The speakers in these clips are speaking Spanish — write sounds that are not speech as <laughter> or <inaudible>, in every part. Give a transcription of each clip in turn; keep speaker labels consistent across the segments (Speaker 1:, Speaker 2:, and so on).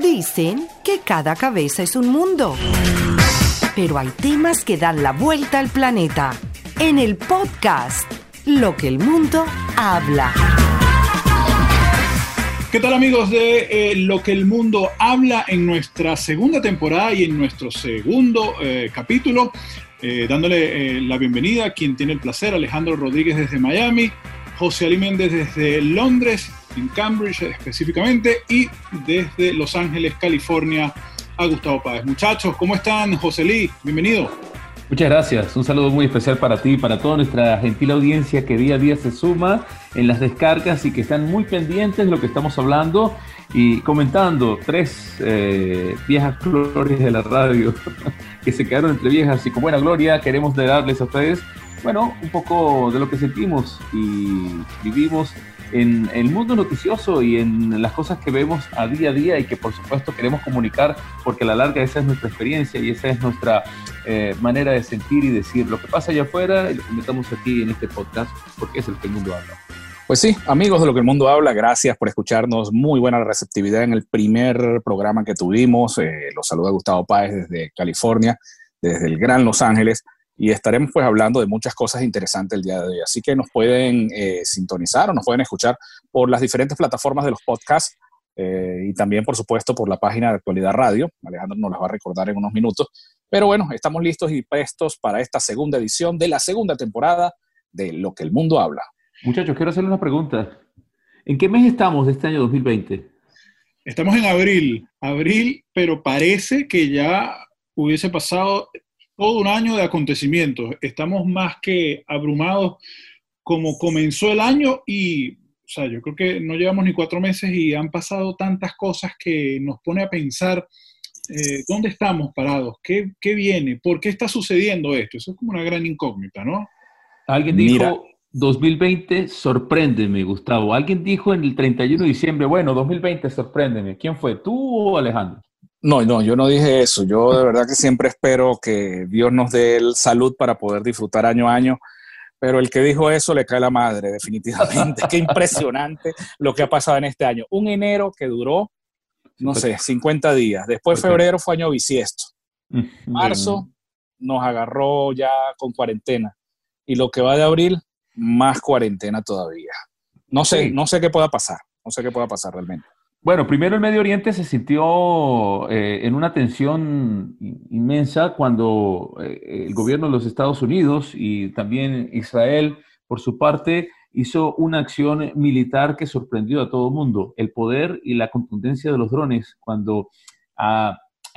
Speaker 1: Dicen que cada cabeza es un mundo. Pero hay temas que dan la vuelta al planeta. En el podcast, Lo que el mundo habla.
Speaker 2: ¿Qué tal amigos de eh, Lo que el mundo habla en nuestra segunda temporada y en nuestro segundo eh, capítulo? Eh, dándole la bienvenida a quien tiene el placer, Alejandro Rodríguez desde Miami, José Ali Méndez desde Londres, en Cambridge específicamente, y desde Los Ángeles, California, a Gustavo Páez. Muchachos, ¿cómo están? José Lee, bienvenido.
Speaker 3: Muchas gracias. Un saludo muy especial para ti y para toda nuestra gentil audiencia que día a día se suma en las descargas y que están muy pendientes de lo que estamos hablando y comentando tres eh, viejas glorias de la radio <laughs> que se quedaron entre viejas y con buena gloria queremos darles a ustedes bueno, un poco de lo que sentimos y vivimos en el mundo noticioso y en las cosas que vemos a día a día y que por supuesto queremos comunicar porque a la larga esa es nuestra experiencia y esa es nuestra eh, manera de sentir y decir lo que pasa allá afuera y lo comentamos aquí en este podcast porque es el que el mundo habla.
Speaker 4: Pues sí, amigos de lo que el mundo habla, gracias por escucharnos. Muy buena receptividad en el primer programa que tuvimos. Eh, los saluda Gustavo Páez desde California, desde el Gran Los Ángeles y estaremos pues hablando de muchas cosas interesantes el día de hoy. Así que nos pueden eh, sintonizar o nos pueden escuchar por las diferentes plataformas de los podcasts eh, y también, por supuesto, por la página de Actualidad Radio. Alejandro nos las va a recordar en unos minutos. Pero bueno, estamos listos y prestos para esta segunda edición de la segunda temporada de Lo que el mundo habla.
Speaker 3: Muchachos, quiero hacerle una pregunta. ¿En qué mes estamos de este año 2020?
Speaker 2: Estamos en abril, abril, pero parece que ya hubiese pasado todo un año de acontecimientos. Estamos más que abrumados como comenzó el año y, o sea, yo creo que no llevamos ni cuatro meses y han pasado tantas cosas que nos pone a pensar eh, dónde estamos parados, ¿Qué, ¿Qué, viene, por qué está sucediendo esto. Eso es como una gran incógnita, ¿no?
Speaker 3: Alguien dijo, 2020, sorpréndeme, Gustavo. Alguien dijo en el 31 de diciembre, bueno, 2020, sorpréndeme. ¿Quién fue, tú o Alejandro?
Speaker 4: No, no, yo no dije eso. Yo de verdad que siempre espero que Dios nos dé el salud para poder disfrutar año a año. Pero el que dijo eso le cae la madre, <laughs> definitivamente. Qué impresionante lo que ha pasado en este año. Un enero que duró, no sé, 50 días. Después febrero fue año bisiesto. Marzo nos agarró ya con cuarentena. Y lo que va de abril, más cuarentena todavía. No sé, no sé qué pueda pasar. No sé qué pueda pasar realmente.
Speaker 3: Bueno, primero el Medio Oriente se sintió eh, en una tensión inmensa cuando eh, el gobierno de los Estados Unidos y también Israel, por su parte, hizo una acción militar que sorprendió a todo el mundo. El poder y la contundencia de los drones, cuando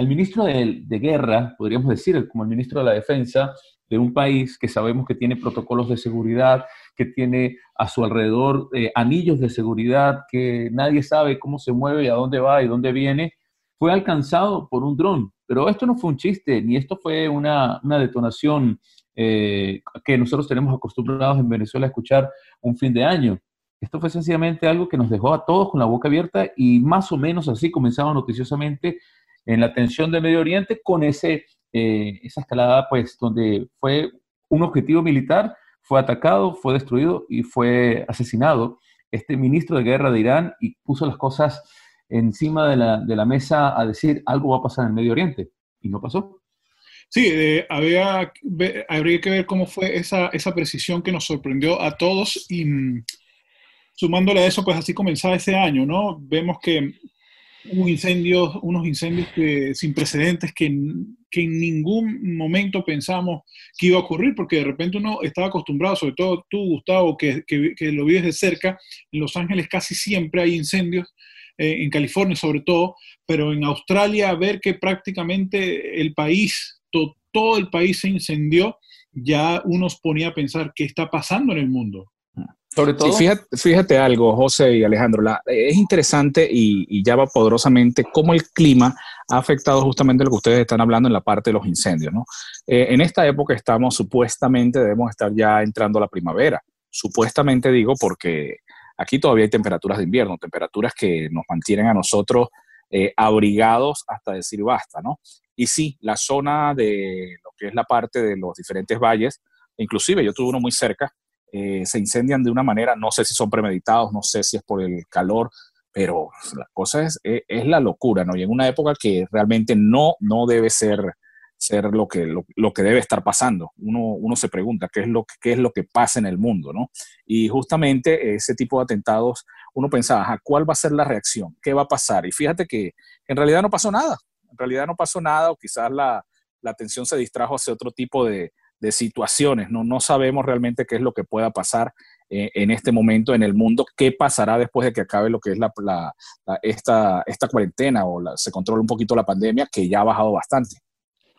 Speaker 3: al ministro de, guerra, podríamos decir, como el ministro de la defensa de un país que sabemos que tiene protocolos de seguridad, que tiene a su alrededor eh, anillos de seguridad, que nadie sabe cómo se mueve a dónde va y dónde viene, fue alcanzado por un dron. Pero esto no fue un chiste, ni esto fue una, una detonación eh, que nosotros tenemos acostumbrados en Venezuela a escuchar un fin de año. Esto fue sencillamente algo que nos dejó a todos con la boca abierta y más o menos así comenzaba noticiosamente en la tensión del Medio Oriente con ese, eh, esa escalada, pues, donde fue un objetivo militar fue atacado, fue destruido y fue asesinado este ministro de guerra de Irán y puso las cosas encima de la, de la mesa a decir algo va a pasar en el Medio Oriente. Y no pasó.
Speaker 2: Sí, eh, habría que ver cómo fue esa, esa precisión que nos sorprendió a todos y mm, sumándole a eso, pues así comenzaba ese año, ¿no? Vemos que hubo incendios, unos incendios que, sin precedentes que, que, en ningún momento pensamos que iba a ocurrir, porque de repente uno estaba acostumbrado, sobre todo tú, Gustavo, que, que, lo vives de cerca, en Los Ángeles casi siempre hay incendios, eh, en California sobre todo, pero en Australia ver que prácticamente el país, todo el país se incendió, ya uno ponía a pensar qué está pasando en el mundo.
Speaker 4: Sobre todo. fíjate, algo, José y Alejandro, es interesante y, ya va poderosamente cómo el clima ha afectado justamente lo que ustedes están hablando en la parte de los incendios. ¿no? Eh, en esta época estamos supuestamente, debemos estar ya entrando a la primavera. Supuestamente digo porque aquí todavía hay temperaturas de invierno, temperaturas que nos mantienen a nosotros eh, abrigados hasta decir basta, ¿no? Y sí, la zona de lo que es la parte de los diferentes valles, inclusive yo tuve uno muy cerca, eh, se incendian de una manera, no sé si son premeditados, no sé si es por el calor, pero la cosa es, es, la locura, ¿no? Y en una época que realmente no, no debe ser, ser lo, que, lo, que debe estar pasando. Uno, uno se pregunta qué es, lo, qué es lo que pasa en el mundo, ¿no? Y justamente ese tipo de atentados, uno pensaba, ¿cuál va a ser la reacción? ¿Qué va a pasar? Y fíjate que en realidad no pasó nada, en realidad no pasó nada, o quizás la, la atención se distrajo hacia otro tipo de, de situaciones, ¿no? No sabemos realmente qué es lo que pueda pasar eh, en este momento en el mundo, qué pasará después de que acabe lo que es la, esta, esta cuarentena o se controle un poquito la pandemia, que ya ha bajado bastante.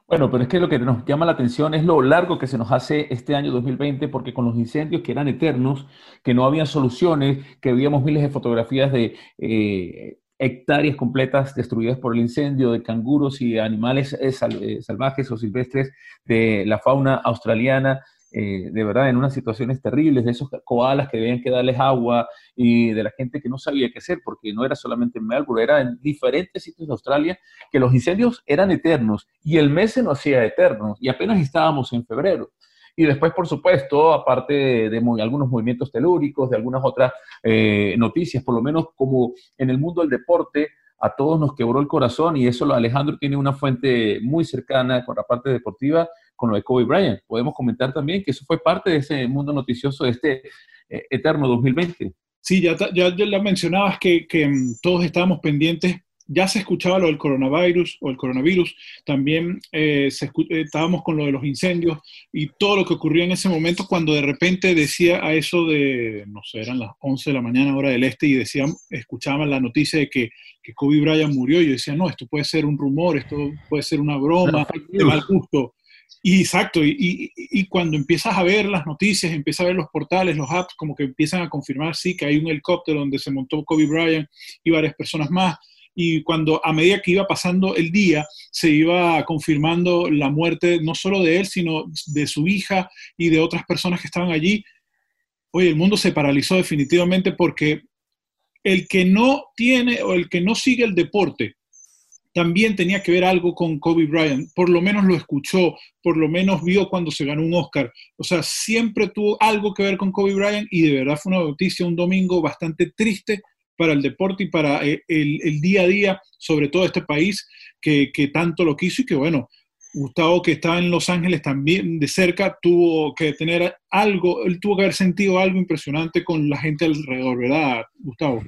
Speaker 3: Bueno, pero es que lo que nos llama la atención es lo largo que se nos hace este año 2020, porque con los incendios que eran eternos, que no había soluciones, que veíamos miles de fotografías de eh, hectáreas completas destruidas por el incendio de canguros y animales eh, eh, salvajes o silvestres de la fauna australiana, eh, de verdad en unas situaciones terribles, de esos koalas que debían que darles agua y de la gente que no sabía qué hacer, porque no era solamente en Melbourne, era en diferentes sitios de Australia, que los incendios eran eternos y el mes se nos hacía eterno y apenas estábamos en febrero. Y después, por supuesto, aparte de, algunos movimientos telúricos, de algunas otras eh, noticias, por lo menos como en el mundo del deporte, a todos nos quebró el corazón y eso Alejandro tiene una fuente muy cercana con la parte deportiva, con lo de Kobe Bryant. Podemos comentar también que eso fue parte de ese mundo noticioso de este eh, eterno 2020.
Speaker 2: Sí, ya, ya, ya mencionabas que, que mm, todos estábamos pendientes ya se escuchaba lo del coronavirus o el coronavirus, también eh, estábamos con lo de los incendios y todo lo que ocurrió en ese momento cuando de repente decía a eso de, no sé, eran las 11 de la mañana hora del este y decían, escuchaban la noticia de que, que Kobe Bryant murió y yo decía, no, esto puede ser un rumor, esto puede ser una broma de mal gusto. Y exacto, y, y, cuando empiezas a ver las noticias, empiezas a ver los portales, los apps, como que empiezan a confirmar, sí, que hay un helicóptero donde se montó Kobe Bryant y varias personas más, y cuando a medida que iba pasando el día se iba confirmando la muerte no solo de él, sino de su hija y de otras personas que estaban allí, oye, el mundo se paralizó definitivamente porque el que no tiene o el que no sigue el deporte también tenía que ver algo con Kobe Bryant, por lo menos lo escuchó, por lo menos vio cuando se ganó un Oscar, o sea, siempre tuvo algo que ver con Kobe Bryant y de verdad fue una noticia un domingo bastante triste para el deporte y para eh, el, día a día, sobre todo este país que, tanto lo quiso y que bueno, Gustavo que estaba en Los Ángeles también de cerca tuvo que tener algo, él tuvo que haber sentido algo impresionante con la gente alrededor, ¿verdad, Gustavo?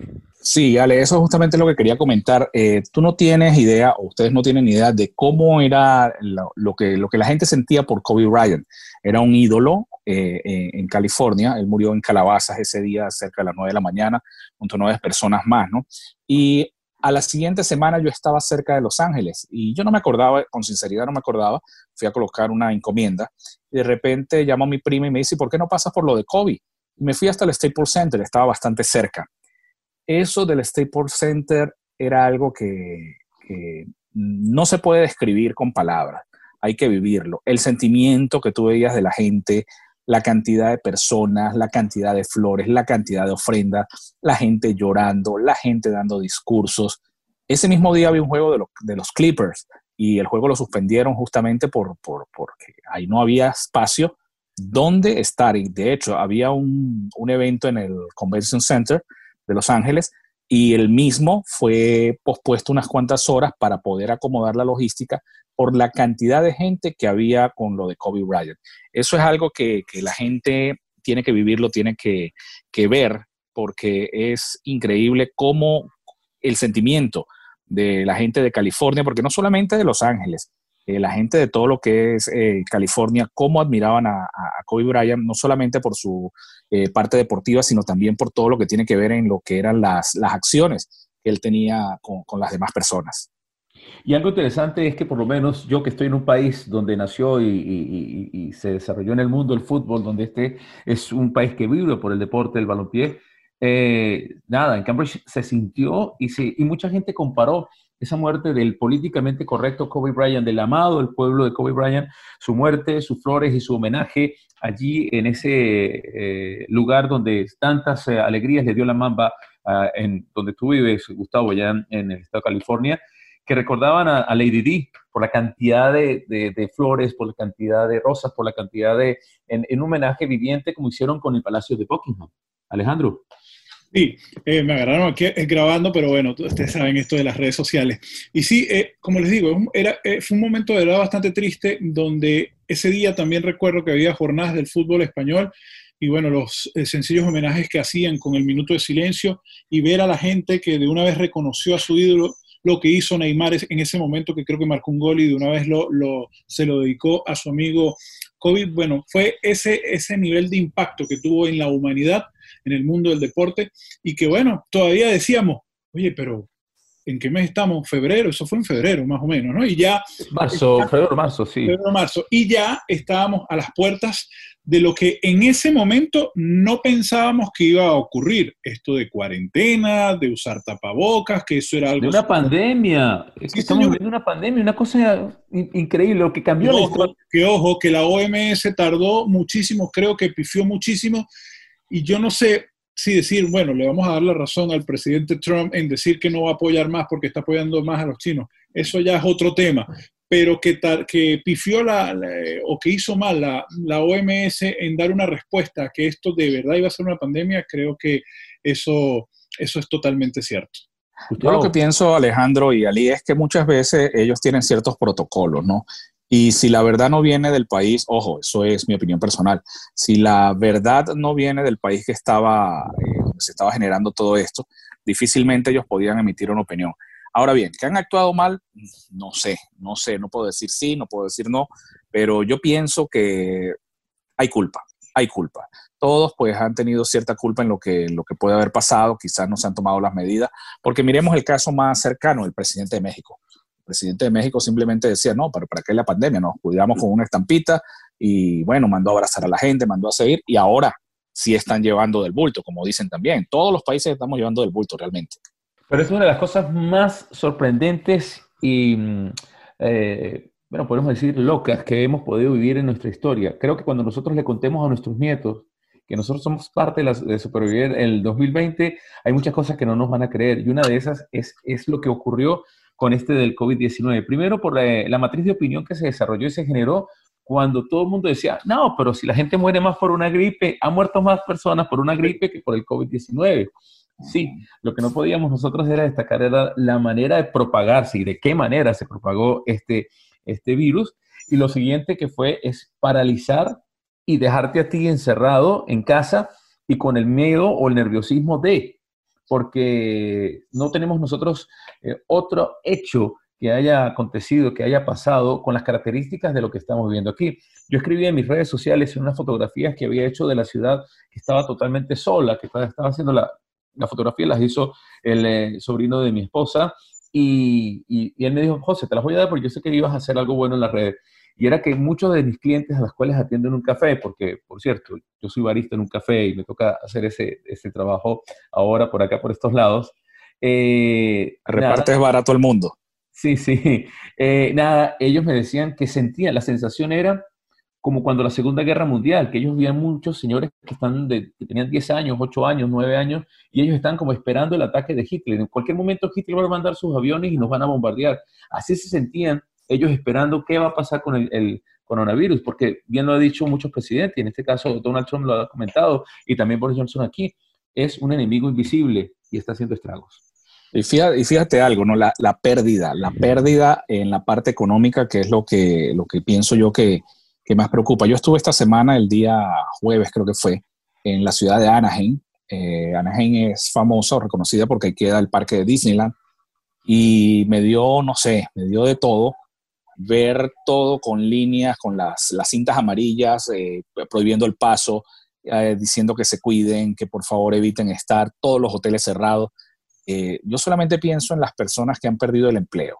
Speaker 4: Sí, Ale, eso es justamente lo que quería comentar. Eh, tú no tienes idea, o ustedes no tienen idea de cómo era lo, que, lo que la gente sentía por Kobe Bryant. Era un ídolo, eh, en California. Él murió en Calabazas ese día cerca de las 9 de la mañana, junto a nueve personas más, ¿no? Y a la siguiente semana yo estaba cerca de Los Ángeles y yo no me acordaba, con sinceridad no me acordaba, fui a colocar una encomienda y de repente llamo a mi prima y me dice, ¿por qué no pasas por lo de Kobe? Y me fui hasta el Staples Center, estaba bastante cerca. Eso del Staples Center era algo que, no se puede describir con palabras, hay que vivirlo. El sentimiento que tú veías de la gente, la cantidad de personas, la cantidad de flores, la cantidad de ofrendas, la gente llorando, la gente dando discursos. Ese mismo día había un juego de, los Clippers y el juego lo suspendieron justamente por, porque ahí no había espacio donde estar. De hecho, había un evento en el Convention Center de Los Ángeles y el mismo fue pospuesto unas cuantas horas para poder acomodar la logística por la cantidad de gente que había con lo de Kobe Bryant. Eso es algo que, la gente tiene que vivirlo, tiene que, ver, porque es increíble cómo el sentimiento de la gente de California, porque no solamente de Los Ángeles, eh, la gente de todo lo que es eh, California, cómo admiraban a, Kobe Bryant, no solamente por su eh, parte deportiva, sino también por todo lo que tiene que ver en lo que eran las, acciones que él tenía con las demás personas.
Speaker 3: Y algo interesante es que por lo menos yo que estoy en un país donde nació y, se desarrolló en el mundo el fútbol, donde este es un país que vive por el deporte del balompié, nada, en Cambridge se sintió y, y mucha gente comparó esa muerte del políticamente correcto Kobe Bryant, del amado del pueblo de Kobe Bryant, su muerte, sus flores y su homenaje allí en ese eh, lugar donde tantas eh, alegrías le dio la mamba, ah, en donde tú vives, Gustavo, allá en el estado de California, que recordaban a, Lady Di por la cantidad de, flores, por la cantidad de rosas, por la cantidad de... En, un homenaje viviente como hicieron con el Palacio de Buckingham. Alejandro.
Speaker 2: Sí, eh, me agarraron aquí eh, grabando, pero bueno, ustedes saben esto de las redes sociales. Y sí, eh, como les digo, era, fue un momento de verdad bastante triste, donde ese día también recuerdo que había jornadas del fútbol español y bueno, los sencillos homenajes que hacían con el minuto de silencio y ver a la gente que de una vez reconoció a su ídolo lo que hizo Neymar en ese momento, que creo que marcó un gol y de una vez lo, se lo dedicó a su amigo COVID. Bueno, fue ese, ese nivel de impacto que tuvo en la humanidad en el mundo del deporte y que bueno, todavía decíamos, oye, pero ¿en qué mes estamos? Febrero, eso fue en febrero más o menos, ¿no? Y ya...
Speaker 3: Marzo, febrero, marzo, sí.
Speaker 2: Febrero, marzo. Y ya estábamos a las puertas de lo que en ese momento no pensábamos que iba a ocurrir. Esto de cuarentena, de usar tapabocas, que eso era algo...
Speaker 3: De una pandemia. Es que estamos viviendo una pandemia, una cosa increíble, lo que cambió...
Speaker 2: que ojo, que la OMS tardó muchísimo, creo que pifió muchísimo y yo no sé si decir, bueno, le vamos a dar la razón al presidente Trump en decir que no va a apoyar más porque está apoyando más a los chinos. Eso ya es otro tema. Pero que, que pifió la, o que hizo mal la, la, OMS en dar una respuesta que esto de verdad iba a ser una pandemia, creo que eso, eso es totalmente cierto.
Speaker 4: Yo lo que pienso, Alejandro y Ali, es que muchas veces ellos tienen ciertos protocolos, ¿no? Y si la verdad no viene del país, ojo, eso es mi opinión personal, si la verdad no viene del país que estaba, eh, se estaba generando todo esto, difícilmente ellos podían emitir una opinión. Ahora bien, ¿que han actuado mal? No sé, no sé, no puedo decir sí, no puedo decir no, pero yo pienso que hay culpa, hay culpa. Todos pues han tenido cierta culpa en lo que, lo que puede haber pasado, quizás no se han tomado las medidas, porque miremos el caso más cercano, el presidente de México presidente de México simplemente decía, no, pero ¿para qué la pandemia? Nos cuidamos con una estampita y bueno, mandó a abrazar a la gente, mandó a seguir y ahora sí están llevando del bulto, como dicen también. Todos los países estamos llevando del bulto realmente.
Speaker 3: Pero es una de las cosas más sorprendentes y, mm, eh, bueno, podemos decir locas que hemos podido vivir en nuestra historia. Creo que cuando nosotros le contemos a nuestros nietos que nosotros somos parte de, la, de sobrevivir el 2020, hay muchas cosas que no nos van a creer. Y una de esas es, es lo que ocurrió con este del COVID-19. Primero por la, matriz de opinión que se desarrolló y se generó cuando todo el mundo decía, no, pero si la gente muere más por una gripe, ha muerto más personas por una gripe que por el COVID-19. Sí, lo que no podíamos nosotros era destacar era la manera de propagarse y de qué manera se propagó este, este virus. Y lo siguiente que fue es paralizar y dejarte a ti encerrado en casa y con el miedo o el nerviosismo de porque no tenemos nosotros eh, otro hecho que haya acontecido, que haya pasado con las características de lo que estamos viendo aquí. Yo escribí en mis redes sociales unas fotografías que había hecho de la ciudad que estaba totalmente sola, que estaba, haciendo la, la, fotografía, las hizo el eh, sobrino de mi esposa, y, y, él me dijo, José, te las voy a dar porque yo sé que ibas a hacer algo bueno en las redes y era que muchos de mis clientes a las cuales atiendo en un café, porque por cierto, yo soy barista en un café y me toca hacer ese, ese trabajo ahora por acá, por estos lados.
Speaker 4: Eh, Repartes barato al mundo.
Speaker 3: Sí, sí. Eh, nada, ellos me decían que sentían, la sensación era como cuando la Segunda Guerra Mundial, que ellos veían muchos señores que, están de, que tenían 10 años, 8 años, 9 años, y ellos están como esperando el ataque de Hitler. En cualquier momento Hitler va a mandar sus aviones y nos van a bombardear. Así se sentían ellos esperando qué va a pasar con el, coronavirus, porque bien lo ha dicho muchos presidentes, y en este caso Donald Trump lo ha comentado, y también Boris Johnson aquí, es un enemigo invisible y está haciendo estragos.
Speaker 4: Y fíjate, y fíjate algo, ¿no? La, pérdida, la pérdida en la parte económica, que es lo que, lo que pienso yo que, que más preocupa. Yo estuve esta semana, el día jueves creo que fue, en la ciudad de Anaheim. Eh, Anaheim es famosa o reconocida porque ahí queda el parque de Disneyland. Y me dio, no sé, me dio de todo ver todo con líneas, con las, cintas amarillas, eh, prohibiendo el paso, eh, diciendo que se cuiden, que por favor eviten estar, todos los hoteles cerrados. Eh, yo solamente pienso en las personas que han perdido el empleo.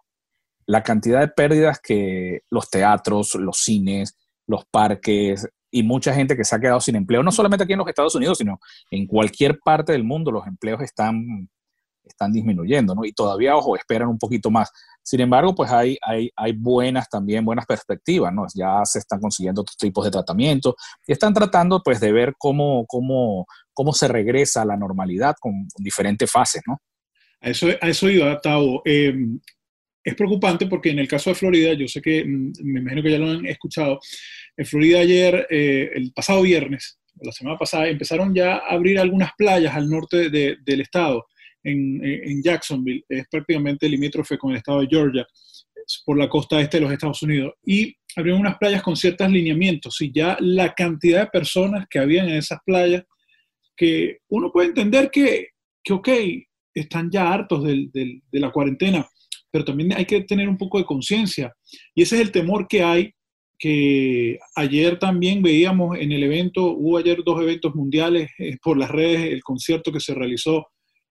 Speaker 4: La cantidad de pérdidas que los teatros, los cines, los parques y mucha gente que se ha quedado sin empleo, no solamente aquí en los Estados Unidos, sino en cualquier parte del mundo, los empleos están están disminuyendo, ¿no? Y todavía, ojo, esperan un poquito más. Sin embargo, pues hay, hay, hay buenas también, buenas perspectivas, ¿no? Ya se están consiguiendo otros tipos de tratamientos y están tratando, pues, de ver cómo, cómo, cómo se regresa a la normalidad con, diferentes fases, ¿no?
Speaker 2: A eso, a eso iba, Tao. Em, es preocupante porque en el caso de Florida, yo sé que, mm, me imagino que ya lo han escuchado, en Florida ayer, eh, el pasado viernes, la semana pasada, empezaron ya a abrir algunas playas al norte del estado, en, Jacksonville, es prácticamente limítrofe con el estado de Georgia, por la costa este de los Estados Unidos, y abrieron unas playas con ciertos lineamientos, y ya la cantidad de personas que habían en esas playas, que uno puede entender que, que ok, están ya hartos de la cuarentena, pero también hay que tener un poco de conciencia. Y ese es el temor que hay, que ayer también veíamos en el evento, hubo ayer dos eventos mundiales eh, por las redes, el concierto que se realizó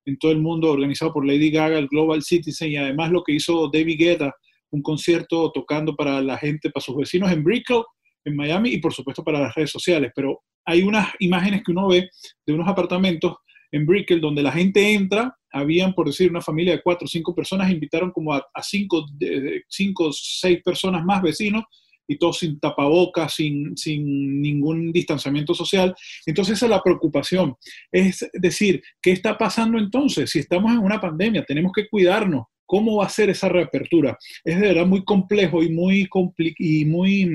Speaker 2: en todo el mundo organizado por Lady Gaga, el Global Citizen, y además lo que hizo David Guetta, un concierto tocando para la gente, para sus vecinos en Brickell, en Miami, y por supuesto para las redes sociales. Pero hay unas imágenes que uno ve de unos apartamentos en Brickell donde la gente entra, habían, por decir, una familia de cuatro o cinco personas, invitaron como a, cinco, cinco, seis personas más vecinos, y todos sin tapabocas, sin, sin ningún distanciamiento social. Entonces esa es la preocupación. Es decir, ¿qué está pasando entonces? Si estamos en una pandemia, tenemos que cuidarnos. ¿Cómo va a ser esa reapertura? Es de verdad muy complejo y muy, y muy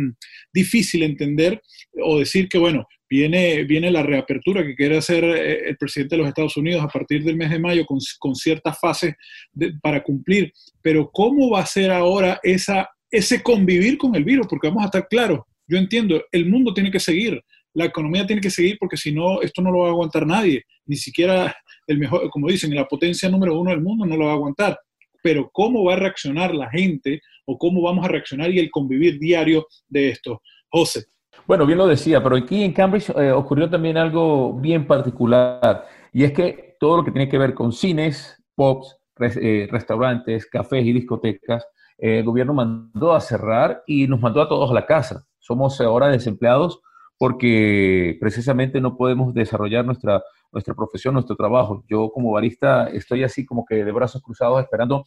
Speaker 2: difícil entender o decir que, bueno, viene, viene la reapertura que quiere hacer eh, el presidente de los Estados Unidos a partir del mes de mayo con, con ciertas fases para cumplir. Pero ¿cómo va a ser ahora esa, ese convivir con el virus? Porque vamos a estar claros, yo entiendo, el mundo tiene que seguir, la economía tiene que seguir porque si no, esto no lo va a aguantar nadie, ni siquiera el mejor, como dicen, la potencia número uno del mundo no lo va a aguantar. Pero ¿cómo va a reaccionar la gente o cómo vamos a reaccionar y el convivir diario de esto? José.
Speaker 3: Bueno, bien lo decía, pero aquí en Cambridge eh, ocurrió también algo bien particular, y es que todo lo que tiene que ver con cines, pubs, eh, restaurantes, cafés y discotecas, eh, el gobierno mandó a cerrar y nos mandó a todos a la casa. Somos ahora desempleados porque precisamente no podemos desarrollar nuestra, nuestra profesión, nuestro trabajo. Yo como barista estoy así como que de brazos cruzados esperando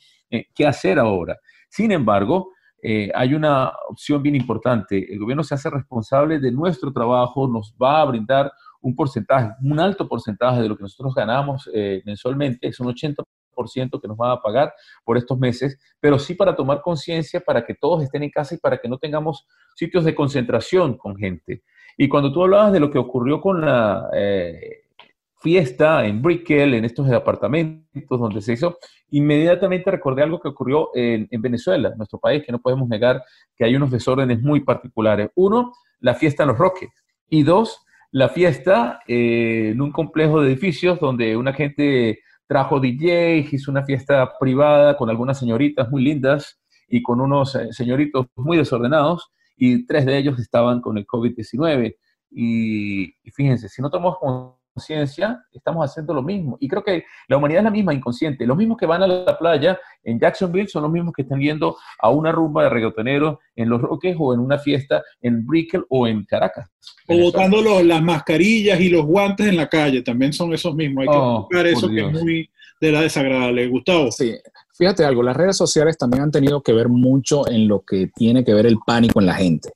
Speaker 3: qué hacer ahora. Sin embargo, eh, hay una opción bien importante. El gobierno se hace responsable de nuestro trabajo, nos va a brindar un porcentaje, un alto porcentaje de lo que nosotros ganamos eh, mensualmente, es un 80% que nos va a pagar por estos meses, pero sí para tomar conciencia, para que todos estén en casa y para que no tengamos sitios de concentración con gente. Y cuando tú hablabas de lo que ocurrió con la eh, fiesta en Brickell, en estos apartamentos donde se hizo, inmediatamente recordé algo que ocurrió en, Venezuela, nuestro país, que no podemos negar que hay unos desórdenes muy particulares. Uno, la fiesta en Los Roques. Y dos, la fiesta eh, en un complejo de edificios donde una gente trajo DJ, hizo una fiesta privada con algunas señoritas muy lindas y con unos eh, señoritos muy desordenados, y tres de ellos estaban con el COVID-19. Y, y, fíjense, si no tomamos conciencia, estamos haciendo lo mismo. Y creo que la humanidad es la misma, inconsciente. Los mismos que van a la playa en Jacksonville son los mismos que están yendo a una rumba de reggaetoneros en Los Roques o en una fiesta en Brickell o en Caracas.
Speaker 2: O botando las mascarillas y los guantes en la calle, también son esos mismos. Hay que oh, buscar eso que es muy de la desagradable. Gustavo.
Speaker 4: Sí, fíjate algo, las redes sociales también han tenido que ver mucho en lo que tiene que ver el pánico en la gente.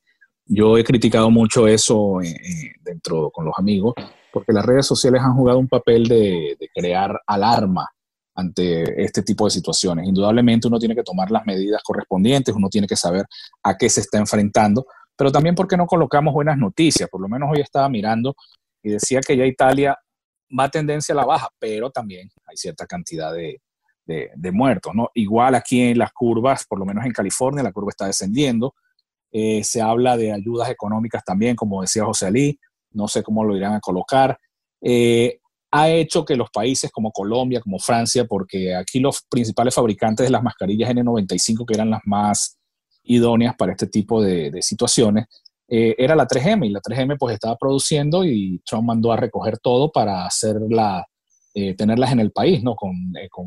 Speaker 4: Yo he criticado mucho eso eh, eh, dentro con los amigos, porque las redes sociales han jugado un papel de, crear alarma ante este tipo de situaciones. Indudablemente uno tiene que tomar las medidas correspondientes, uno tiene que saber a qué se está enfrentando, pero también porque no colocamos buenas noticias. Por lo menos hoy estaba mirando y decía que ya Italia va tendencia a la baja, pero también hay cierta cantidad de, muertos. ¿no? Igual aquí en las curvas, por lo menos en California, la curva está descendiendo. Eh, se habla de ayudas económicas también, como decía José Ali, no sé cómo lo irán a colocar. Eh, ha hecho que los países como Colombia, como Francia, porque aquí los principales fabricantes de las mascarillas N95, que eran las más idóneas para este tipo de, situaciones, eh, era la 3M y la 3M pues estaba produciendo y Trump mandó a recoger todo para hacerla, eh, tenerlas en el país, ¿no? Con, con,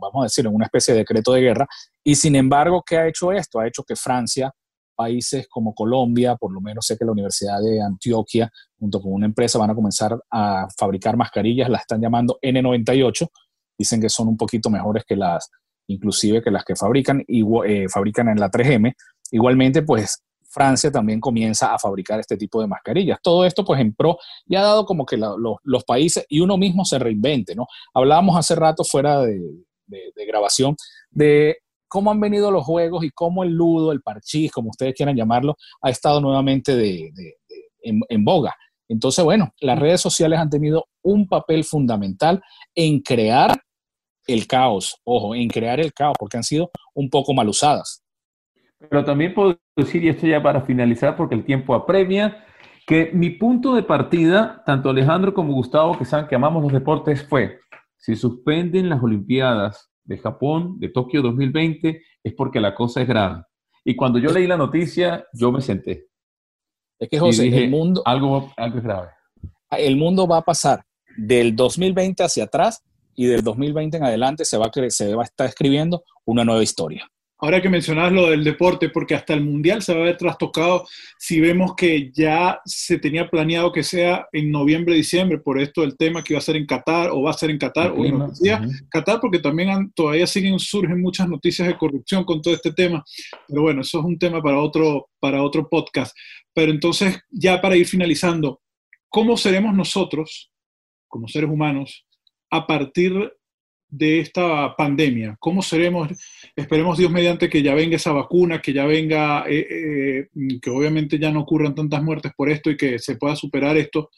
Speaker 4: vamos a decir, en una especie de decreto de guerra. Y sin embargo, ¿qué ha hecho esto? Ha hecho que Francia países como Colombia, por lo menos sé que la Universidad de Antioquia, junto con una empresa, van a comenzar a fabricar mascarillas, las están llamando N98, dicen que son un poquito mejores que las, inclusive que las que fabrican, y, eh, fabrican en la 3M. Igualmente, pues Francia también comienza a fabricar este tipo de mascarillas. Todo esto, pues, en pro, y ha dado como que los países y uno mismo se reinvente, ¿no? Hablábamos hace rato fuera de, de grabación de cómo han venido los juegos y cómo el ludo, el parchís, como ustedes quieran llamarlo, ha estado nuevamente de, en, boga. Entonces, bueno, las redes sociales han tenido un papel fundamental en crear el caos, ojo, en crear el caos, porque han sido un poco mal usadas.
Speaker 3: Pero también puedo decir, y esto ya para finalizar, porque el tiempo apremia, que mi punto de partida, tanto Alejandro como Gustavo, que saben que amamos los deportes, fue, si suspenden las Olimpiadas de Japón, de Tokio 2020, es porque la cosa es grave. Y cuando yo leí la noticia, yo me senté.
Speaker 4: Es que, José, el mundo...
Speaker 3: Algo, algo es grave.
Speaker 4: El mundo va a pasar del 2020 hacia atrás y del 2020 en adelante se va, a, se va a estar escribiendo una nueva historia.
Speaker 2: Ahora que mencionas lo del deporte, porque hasta el Mundial se va a ver trastocado si vemos que ya se tenía planeado que sea en noviembre, diciembre, por esto el tema que iba a ser en Qatar o va a ser en Qatar, o en decía Qatar, porque también todavía siguen, surgen muchas noticias de corrupción con todo este tema. Pero bueno, eso es un tema para otro, para otro podcast. Pero entonces, ya para ir finalizando, ¿cómo seremos nosotros, como seres humanos, a partir de esta pandemia? ¿Cómo seremos? Esperemos Dios mediante que ya venga esa vacuna, que ya venga, eh, eh, que obviamente ya no ocurran tantas muertes por esto y que se pueda superar esto,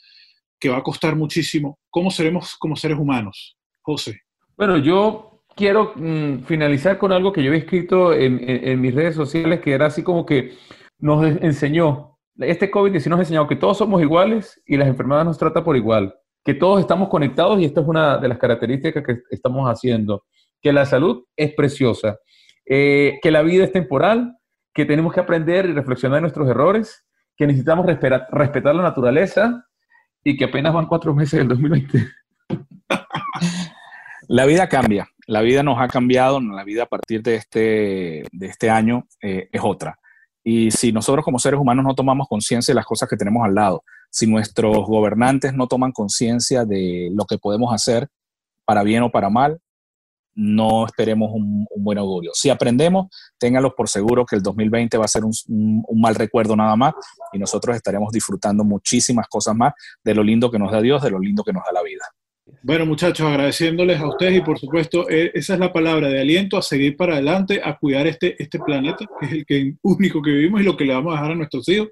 Speaker 2: que va a costar muchísimo. ¿Cómo seremos como seres humanos? José.
Speaker 3: Bueno, yo quiero mm, finalizar con algo que yo he escrito en, mis redes sociales, que era así como que nos enseñó, este COVID-19 nos ha enseñado que todos somos iguales y las enfermedades nos trata por igual que todos estamos conectados y esta es una de las características que estamos haciendo, que la salud es preciosa, eh, que la vida es temporal, que tenemos que aprender y reflexionar de nuestros errores, que necesitamos respetar, la naturaleza y que apenas van cuatro meses del 2020. <laughs>
Speaker 4: La vida cambia, la vida nos ha cambiado, la vida a partir de este, de este año eh, es otra. Y si nosotros como seres humanos no tomamos conciencia de las cosas que tenemos al lado, si nuestros gobernantes no toman conciencia de lo que podemos hacer, para bien o para mal, no esperemos un, buen augurio. Si aprendemos, ténganlos por seguro que el 2020 va a ser un, mal recuerdo nada más y nosotros estaremos disfrutando muchísimas cosas más de lo lindo que nos da Dios, de lo lindo que nos da la vida.
Speaker 2: Bueno, muchachos, agradeciéndoles a ustedes y por supuesto, eh, esa es la palabra de aliento a seguir para adelante, a cuidar este, este planeta, que es el único que vivimos y lo que le vamos a dejar a nuestros hijos.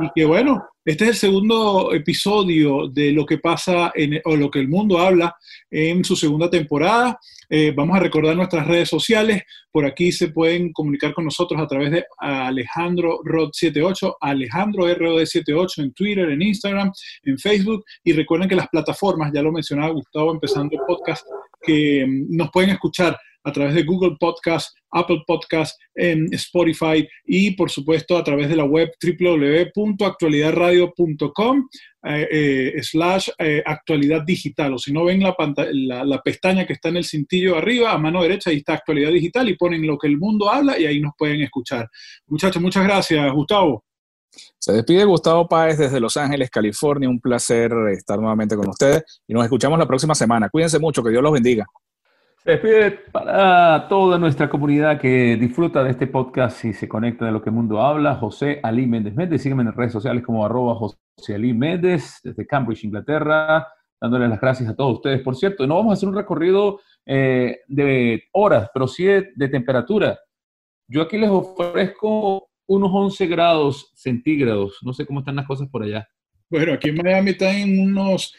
Speaker 2: Y que bueno, este es el segundo episodio de lo que pasa en, o lo que el mundo habla en su segunda temporada. Eh, vamos a recordar nuestras redes sociales. Por aquí se pueden comunicar con nosotros a través de Alejandro Rod78, Alejandro ROD78 en Twitter, en Instagram, en Facebook. Y recuerden que las plataformas, ya lo mencionaba Gustavo empezando el podcast, que mm, nos pueden escuchar a través de Google Podcast, Apple Podcast, en Spotify y por supuesto a través de la web www.actualidadradio.com eh, eh, slash eh, actualidad digital. O si no ven la, la, pestaña que está en el cintillo arriba, a mano derecha, ahí está actualidad digital y ponen lo que el mundo habla y ahí nos pueden escuchar. Muchachos, muchas gracias. Gustavo.
Speaker 4: Se despide Gustavo Páez desde Los Ángeles, California. Un placer estar nuevamente con ustedes y nos escuchamos la próxima semana. Cuídense mucho, que Dios los bendiga.
Speaker 3: Despide para toda nuestra comunidad que disfruta de este podcast y se conecta de lo que el mundo habla. José Ali Méndez Méndez. Sígueme en redes sociales como arroba José Ali Méndez desde Cambridge, Inglaterra. Dándoles las gracias a todos ustedes. Por cierto, no vamos a hacer un recorrido eh, de horas, pero sí de, temperatura. Yo aquí les ofrezco unos 11 grados centígrados. No sé cómo están las cosas por allá.
Speaker 2: Bueno, aquí en Miami están en unos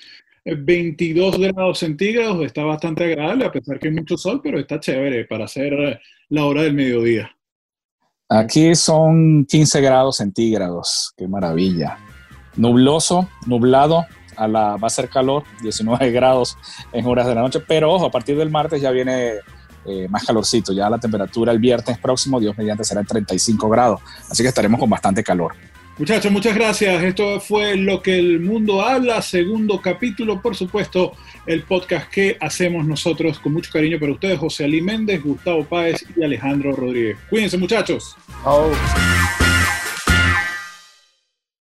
Speaker 2: 22 grados centígrados, está bastante agradable, a pesar que hay mucho sol, pero está chévere para hacer la hora del mediodía.
Speaker 4: Aquí son 15 grados centígrados, qué maravilla. Nubloso, nublado, a la, va a ser calor, 19 grados en horas de la noche, pero ojo, a partir del martes ya viene eh, más calorcito, ya la temperatura el viernes próximo, Dios mediante, será 35 grados, así que estaremos con bastante calor.
Speaker 2: Muchachos, muchas gracias. Esto fue Lo que el mundo habla, segundo capítulo, por supuesto, el podcast que hacemos nosotros con mucho cariño para ustedes, José Ali Méndez, Gustavo Páez y Alejandro Rodríguez. Cuídense, muchachos. Chao.